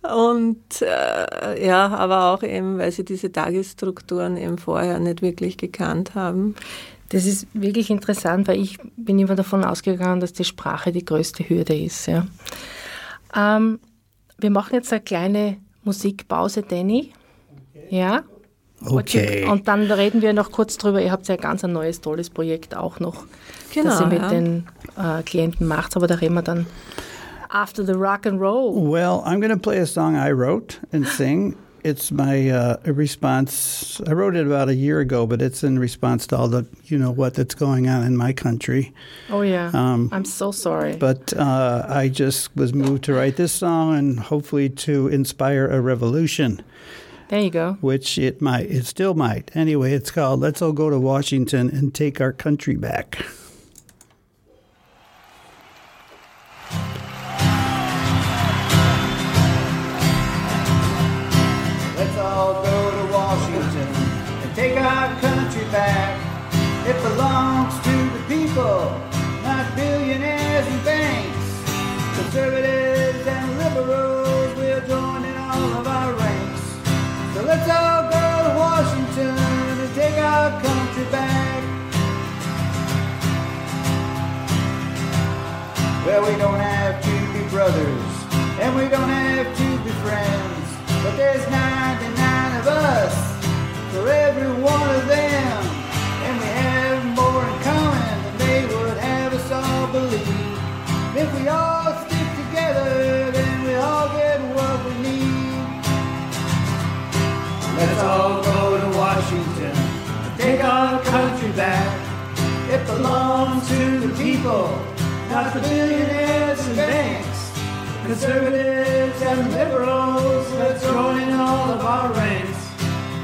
Und äh, ja, aber auch eben, weil sie diese Tagesstrukturen eben vorher nicht wirklich gekannt haben. Das ist wirklich interessant, weil ich bin immer davon ausgegangen, dass die Sprache die größte Hürde ist. Ja. Ähm, wir machen jetzt eine kleine Musikpause, Danny. Ja. Okay. Und dann reden wir noch kurz drüber. Ihr habt ja ganz ein neues, tolles Projekt auch noch, Genau, das ihr mit ja. den äh, Klienten macht. Aber da reden wir dann after the rock and roll. Well, I'm going to play a song I wrote and sing. It's my uh, response. I wrote it about a year ago, but it's in response to all the, you know, what that's going on in my country. Oh yeah, Um, I'm so sorry. But uh, I just was moved to write this song and hopefully to inspire a revolution, there you go. which it might, it still might. Anyway, it's called Let's All Go to Washington and Take Our Country Back. back. It belongs to the people, not the billionaires and banks, conservatives and liberals. Let's join all of our ranks.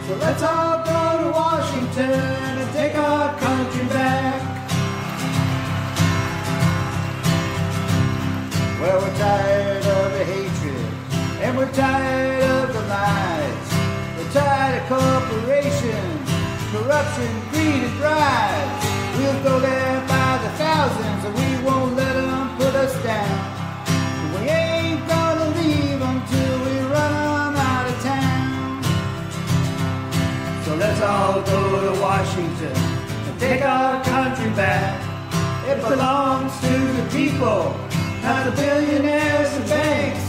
So let's all go to Washington and take our country back. Well, we're tired of the hatred, and we're tired. We'll go there by the thousands, and we won't let them put us down. We ain't gonna leave until we run out of town. So let's all go to Washington and take our country back. It belongs to the people, not the billionaires and banks.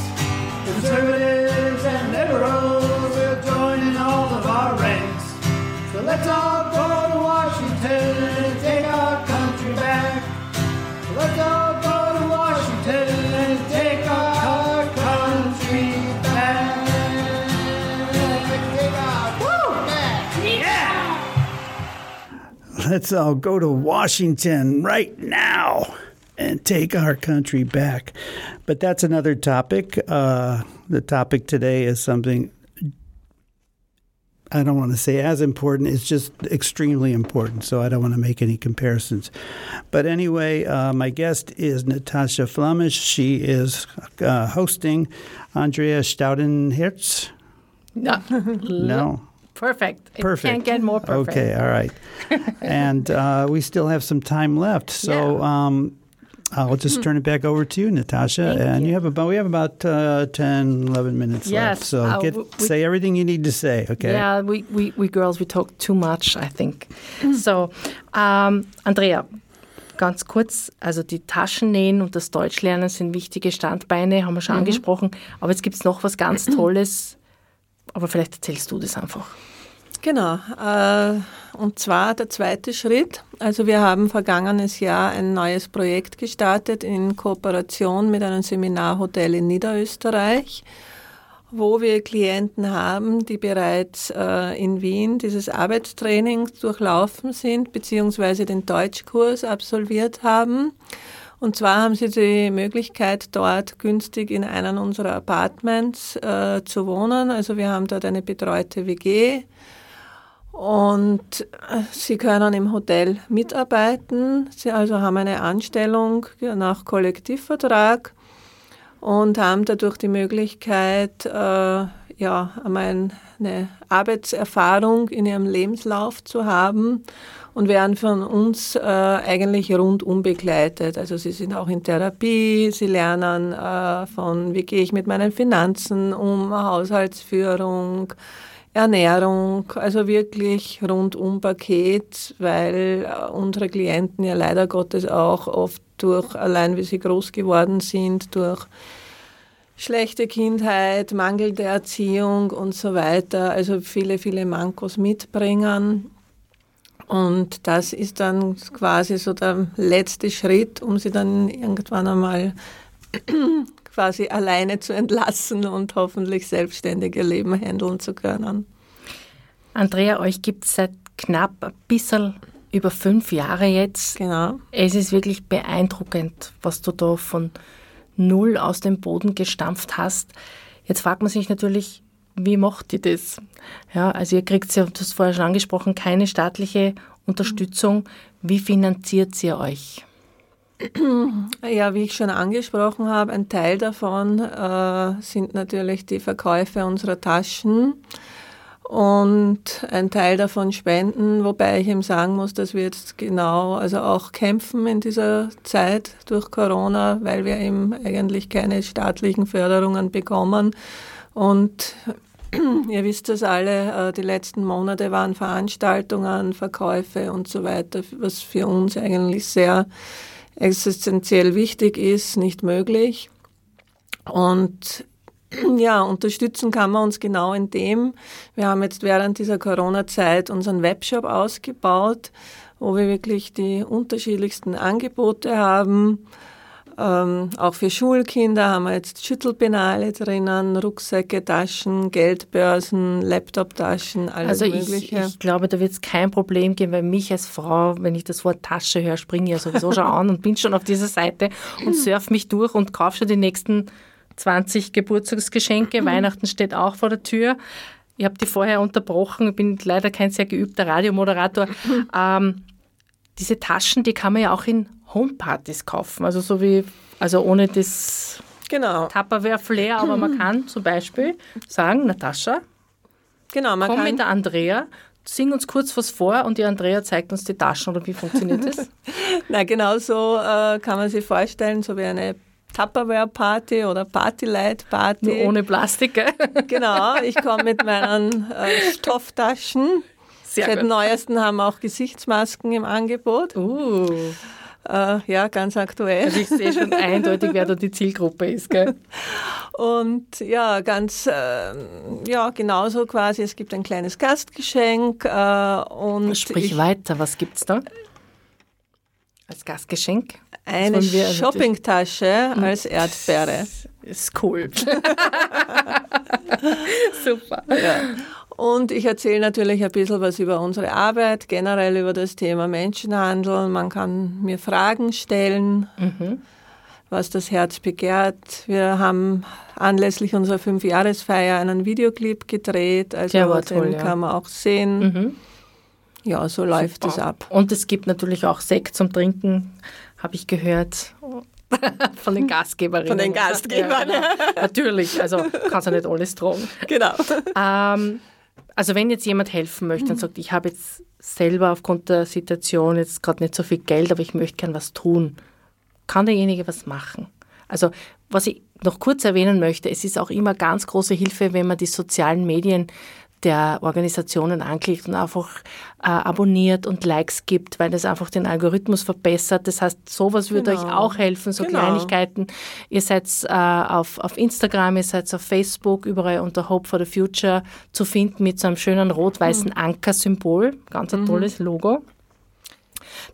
Conservatives and liberals, we're joining all of our ranks. So let's all Washington and take our country back. Let's all go to Washington and take our country back. Take our country back. Let's all go to Washington right now and take our country back. But that's another topic. Uh, the topic today is something I don't want to say as important, it's just extremely important. So I don't want to make any comparisons. But anyway, uh, my guest is Natasha Flamish. She is uh, hosting Andrea Staudenherz. No. No. Perfect. It Perfect. can't get more perfect. Okay, all right. and uh, we still have some time left, so Yeah. um, I'll just turn it back over to you, Natasha. Thank and you. have about we have about uh, 10, 11 minutes Yes, left. So uh, get we- say everything you need to say. Okay. Yeah, we, we, we girls, we talk too much, I think. So, ähm, Andrea, ganz kurz, also die Taschennähen und das Deutschlernen sind wichtige Standbeine, haben wir schon angesprochen. Aber jetzt gibt es noch was ganz Tolles. Aber vielleicht erzählst du das einfach. Genau. Äh, und zwar der zweite Schritt. Also wir haben vergangenes Jahr ein neues Projekt gestartet in Kooperation mit einem Seminarhotel in Niederösterreich, wo wir Klienten haben, die bereits äh, in Wien dieses Arbeitstraining durchlaufen sind, beziehungsweise den Deutschkurs absolviert haben. Und zwar haben sie die Möglichkeit, dort günstig in einem unserer Apartments äh, zu wohnen. Also wir haben dort eine betreute WG. Und äh, sie können im Hotel mitarbeiten. Sie also haben eine Anstellung nach Kollektivvertrag und haben dadurch die Möglichkeit, äh, ja, eine Arbeitserfahrung in ihrem Lebenslauf zu haben und werden von uns äh, eigentlich rundum begleitet. Also sie sind auch in Therapie, sie lernen äh, von, wie gehe ich mit meinen Finanzen um, Haushaltsführung, Ernährung, also wirklich rundum Paket, weil äh, unsere Klienten ja leider Gottes auch oft durch, allein wie sie groß geworden sind, durch schlechte Kindheit, mangelnde Erziehung und so weiter, also viele, viele Mankos mitbringen. Und das ist dann quasi so der letzte Schritt, um sie dann irgendwann einmal quasi alleine zu entlassen und hoffentlich selbstständig ihr Leben handeln zu können. Andrea, euch gibt es seit knapp ein bisschen über fünf Jahre jetzt. Genau. Es ist wirklich beeindruckend, was du da von Null aus dem Boden gestampft hast. Jetzt fragt man sich natürlich, wie macht ihr das? Ja, also ihr kriegt ja, du hast vorher schon angesprochen, keine staatliche Unterstützung. Wie finanziert ihr euch? Ja, wie ich schon angesprochen habe, ein Teil davon äh, sind natürlich die Verkäufe unserer Taschen und ein Teil davon Spenden, wobei ich ihm sagen muss, dass wir jetzt genau, also auch kämpfen in dieser Zeit durch Corona, weil wir eben eigentlich keine staatlichen Förderungen bekommen. Und Ihr wisst das alle, äh, die letzten Monate waren Veranstaltungen, Verkäufe und so weiter, was für uns eigentlich sehr existenziell wichtig ist, nicht möglich. Und ja, unterstützen kann man uns genau in dem. Wir haben jetzt während dieser Corona-Zeit unseren Webshop ausgebaut, wo wir wirklich die unterschiedlichsten Angebote haben. Ähm, auch für Schulkinder haben wir jetzt Schüttelpenale drinnen, Rucksäcke, Taschen, Geldbörsen, Laptoptaschen, alles Also ich, Mögliche. ich glaube, da wird es kein Problem geben, weil mich als Frau, wenn ich das Wort Tasche höre, springe ich ja sowieso schon an und bin schon auf dieser Seite und surf mich durch und kaufe schon die nächsten 20 Geburtstagsgeschenke. Weihnachten steht auch vor der Tür. Ich habe die vorher unterbrochen, ich bin leider kein sehr geübter Radiomoderator. Ähm, diese Taschen, die kann man ja auch in Homepartys kaufen. Also so wie, also ohne das genau, Tupperware-Flair, aber man kann zum Beispiel sagen, Natascha, genau, man komm kann mit der Andrea, sing uns kurz was vor und die Andrea zeigt uns die Taschen oder wie funktioniert das? Na, genau so äh, kann man sich vorstellen, so wie eine Tupperware-Party oder Party-Light-Party. Nur ohne Plastik, gell? Genau, ich komme mit meinen äh, Stofftaschen. Sehr Seit gut. neuestem haben wir auch Gesichtsmasken im Angebot. Uh, Äh, ja, ganz aktuell. also ich sehe schon eindeutig, wer da die Zielgruppe ist, gell? Und ja, ganz, ähm, ja, genauso quasi. Es gibt ein kleines Gastgeschenk äh, und Sprich ich, weiter, was gibt's da? Als Gastgeschenk? eine natürlich- Shoppingtasche als Erdbeere. Ist cool. Super. Und ich erzähle natürlich ein bisschen was über unsere Arbeit, generell über das Thema Menschenhandel. Man kann mir Fragen stellen, was das Herz begehrt. Wir haben anlässlich unserer Fünfjahresfeier einen Videoclip gedreht, also Der war den toll, ja. kann man auch sehen. Ja, so läuft es ab. Und es gibt natürlich auch Sekt zum Trinken, habe ich gehört. Von den Gastgeberinnen. Von den Gastgebern. Ja. Natürlich, also kannst ja nicht alles tragen. Genau. Ähm, also wenn jetzt jemand helfen möchte und sagt, ich habe jetzt selber aufgrund der Situation jetzt gerade nicht so viel Geld, aber ich möchte gern was tun, kann derjenige was machen? Also was ich noch kurz erwähnen möchte, es ist auch immer ganz große Hilfe, wenn man die sozialen Medien der Organisationen anklickt und einfach äh, abonniert und Likes gibt, weil das einfach den Algorithmus verbessert. Das heißt, sowas würde Genau. euch auch helfen, so Genau. Kleinigkeiten. Ihr seid äh, auf, auf Instagram, ihr seid auf Facebook, überall unter Hope for the Future zu finden mit so einem schönen rot-weißen Anker-Symbol. Ganz ein tolles Logo.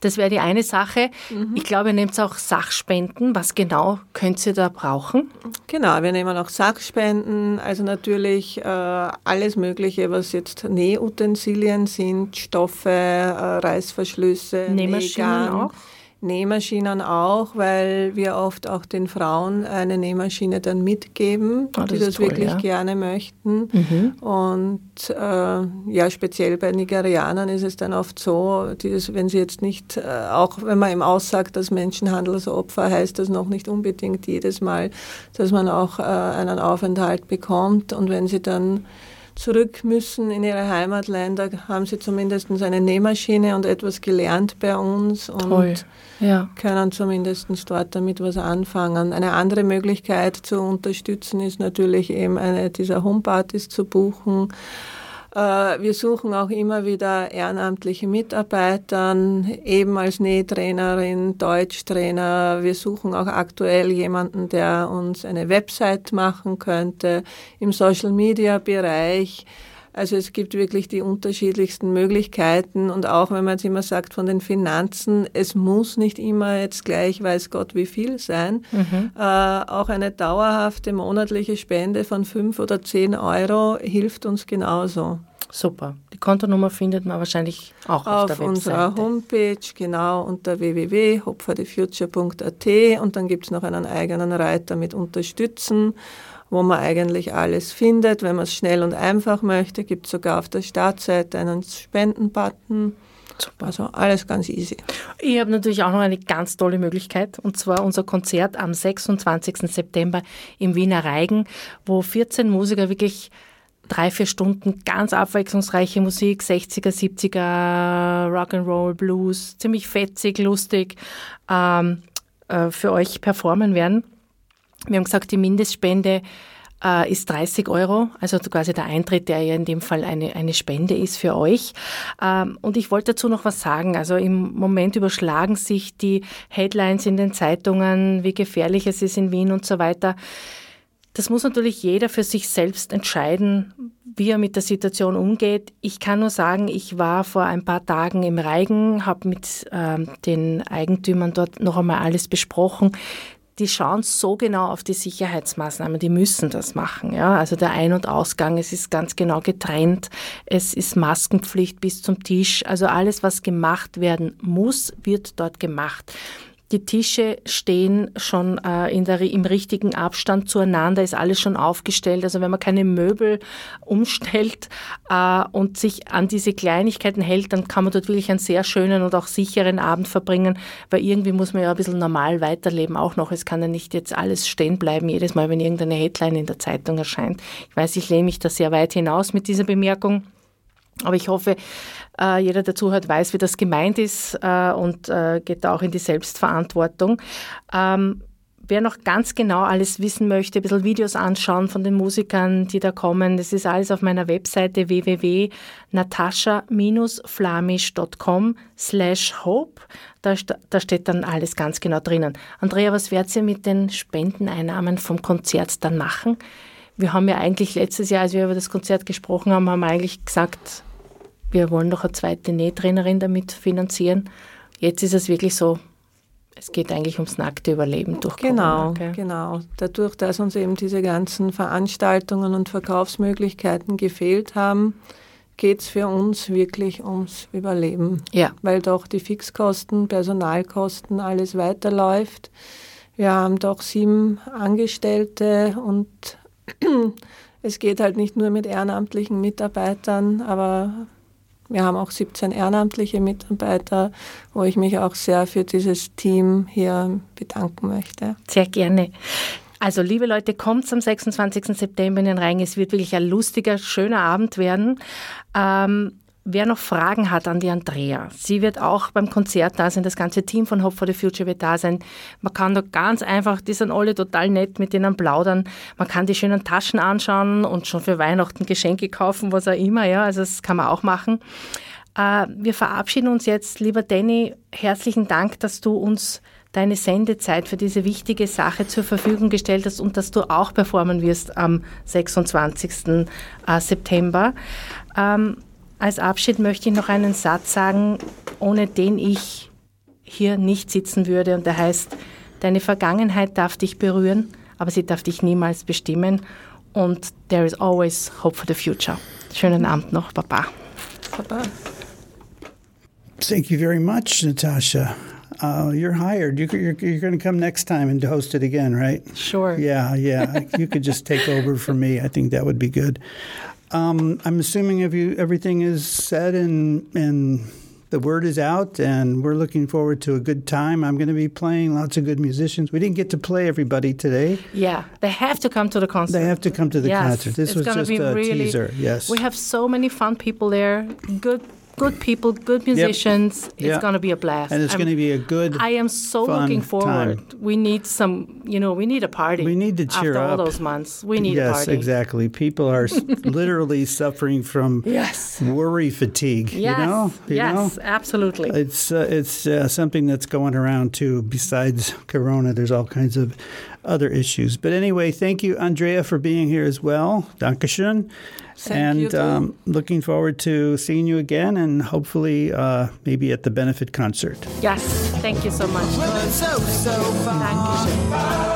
Das wäre die eine Sache. Ich glaube, ihr nehmt auch Sachspenden. Was genau könnt ihr da brauchen? Genau, wir nehmen auch Sachspenden, also natürlich äh, alles Mögliche, was jetzt Nähutensilien sind, Stoffe, äh, Reißverschlüsse, Nähmaschinen Nähgarn, auch? Nähmaschinen auch, weil wir oft auch den Frauen eine Nähmaschine dann mitgeben, Ah, das die das toll, wirklich ja. Mhm. gerne möchten. Und äh, ja, speziell bei Nigerianern ist es dann oft so, die das, wenn sie jetzt nicht, äh, auch wenn man ihm aussagt, dass Menschenhandelsopfer heißt das noch nicht unbedingt jedes Mal, dass man auch äh, einen Aufenthalt bekommt. Und wenn sie dann zurück müssen in ihre Heimatländer, haben sie zumindest eine Nähmaschine und etwas gelernt bei uns und Toll. Ja. können zumindest dort damit was anfangen. Eine andere Möglichkeit zu unterstützen ist natürlich eben eine dieser Homepartys zu buchen. Äh, Wir suchen auch immer wieder ehrenamtliche Mitarbeiter, eben als Nähtrainerin, Deutschtrainer. Wir suchen auch aktuell jemanden, der uns eine Website machen könnte im Social-Media-Bereich. Also es gibt wirklich die unterschiedlichsten Möglichkeiten und auch wenn man jetzt immer sagt von den Finanzen, es muss nicht immer jetzt gleich weiß Gott wie viel sein. Äh, auch eine dauerhafte monatliche Spende von fünf oder zehn Euro hilft uns genauso. Super. Die Kontonummer findet man wahrscheinlich auch auf, Auf, der Webseite. unserer Homepage, genau, unter www.hopforthefuture.at und dann gibt es noch einen eigenen Reiter mit Unterstützen, wo man eigentlich alles findet. Wenn man es schnell und einfach möchte, gibt es sogar auf der Startseite einen Spenden-Button. Also alles ganz easy. Ich habe natürlich auch noch eine ganz tolle Möglichkeit, und zwar unser Konzert am 26. September im Wiener Reigen, wo 14 Musiker wirklich drei, vier Stunden ganz abwechslungsreiche Musik, 60er, 70er, Rock'n'Roll, Blues, ziemlich fetzig, lustig, ähm, äh, für euch performen werden. Wir haben gesagt, die Mindestspende äh, ist 30 Euro, also quasi der Eintritt, der ja in dem Fall eine, eine Spende ist für euch. Ähm, und ich wollte dazu noch was sagen. Also im Moment überschlagen sich die Headlines in den Zeitungen, wie gefährlich es ist in Wien und so weiter. Das muss natürlich jeder für sich selbst entscheiden, wie er mit der Situation umgeht. Ich kann nur sagen, ich war vor ein paar Tagen im Reigen, habe mit ähm, den Eigentümern dort noch einmal alles besprochen. Die schauen so genau auf die Sicherheitsmaßnahmen, die müssen das machen. Ja? Also der Ein- und Ausgang, es ist ganz genau getrennt, es ist Maskenpflicht bis zum Tisch. Also alles, was gemacht werden muss, wird dort gemacht. Die Tische stehen schon äh, in der, im richtigen Abstand zueinander, ist alles schon aufgestellt. Also wenn man keine Möbel umstellt äh, und sich an diese Kleinigkeiten hält, dann kann man dort wirklich einen sehr schönen und auch sicheren Abend verbringen, weil irgendwie muss man ja ein bisschen normal weiterleben auch noch. Es kann ja nicht jetzt alles stehen bleiben, jedes Mal, wenn irgendeine Headline in der Zeitung erscheint. Ich weiß, ich lehne mich da sehr weit hinaus mit dieser Bemerkung. Aber ich hoffe, äh, jeder, der zuhört, weiß, wie das gemeint ist äh, und äh, geht da auch in die Selbstverantwortung. Ähm, wer noch ganz genau alles wissen möchte, ein bisschen Videos anschauen von den Musikern, die da kommen, das ist alles auf meiner Webseite www.natascha-flamisch.com slash hope. Da, da steht dann alles ganz genau drinnen. Andrea, was werdet ihr mit den Spendeneinnahmen vom Konzert dann machen? Wir haben ja eigentlich letztes Jahr, als wir über das Konzert gesprochen haben, haben wir eigentlich gesagt, wir wollen doch eine zweite Nähtrainerin damit finanzieren. Jetzt ist es wirklich so, es geht eigentlich ums nackte Überleben durch Genau, Corona. gell? genau. Dadurch, dass uns eben diese ganzen Veranstaltungen und Verkaufsmöglichkeiten gefehlt haben, geht es für uns wirklich ums Überleben. Ja. Weil doch die Fixkosten, Personalkosten, alles weiterläuft. Wir haben doch sieben Angestellte und es geht halt nicht nur mit ehrenamtlichen Mitarbeitern, aber wir haben auch 17 ehrenamtliche Mitarbeiter, wo ich mich auch sehr für dieses Team hier bedanken möchte. Sehr gerne. Also, liebe Leute, kommt am 26. September in den Rhein. Es wird wirklich ein lustiger, schöner Abend werden. Ähm, wer noch Fragen hat an die Andrea, sie wird auch beim Konzert da sein. Das ganze Team von Hope for the Future wird da sein. Man kann da ganz einfach, die sind alle total nett, mit denen plaudern. Man kann die schönen Taschen anschauen und schon für Weihnachten Geschenke kaufen, was auch immer. Ja, also das kann man auch machen. Äh, wir verabschieden uns jetzt. Lieber Danny, herzlichen Dank, dass du uns deine Sendezeit für diese wichtige Sache zur Verfügung gestellt hast und dass du auch performen wirst am 26. äh, September. Ähm, als Abschied möchte ich noch einen Satz sagen, ohne den ich hier nicht sitzen würde. Und der heißt, deine Vergangenheit darf dich berühren, aber sie darf dich niemals bestimmen. Und there is always hope for the future. Schönen Abend noch, Baba. Baba. Thank you very much, Natasha. Uh, you're hired. You, you're, you're going to come next time and host it again, right? Sure. Yeah, yeah. you could just take over for me. I think that would be good. Um, I'm assuming if you everything is said and and the word is out, and we're looking forward to a good time. I'm going to be playing lots of good musicians. We didn't get to play everybody today. Yeah, they have to come to the concert. They have to come to the Yes, concert. This was just a really- teaser. Yes. We have so many fun people there. Good, good people, good musicians. It's Yeah. going to be a blast. and it's going to be a good. I am so looking forward. time. We need some, you know, we need a party. We need to cheer after up. all those months. We need yes, a party. exactly. People are literally suffering from Yes. worry fatigue. Yes. You know. You yes, know? absolutely. It's uh, it's uh, something that's going around too. Besides Corona, there's all kinds of other issues. But anyway, thank you, Andrea, for being here as well. Dankeschön. Thank and you, too. um, looking forward to seeing you again, and hopefully uh, maybe at the benefit concert. yes, thank you so much. Well, so, so far. Dankeschön.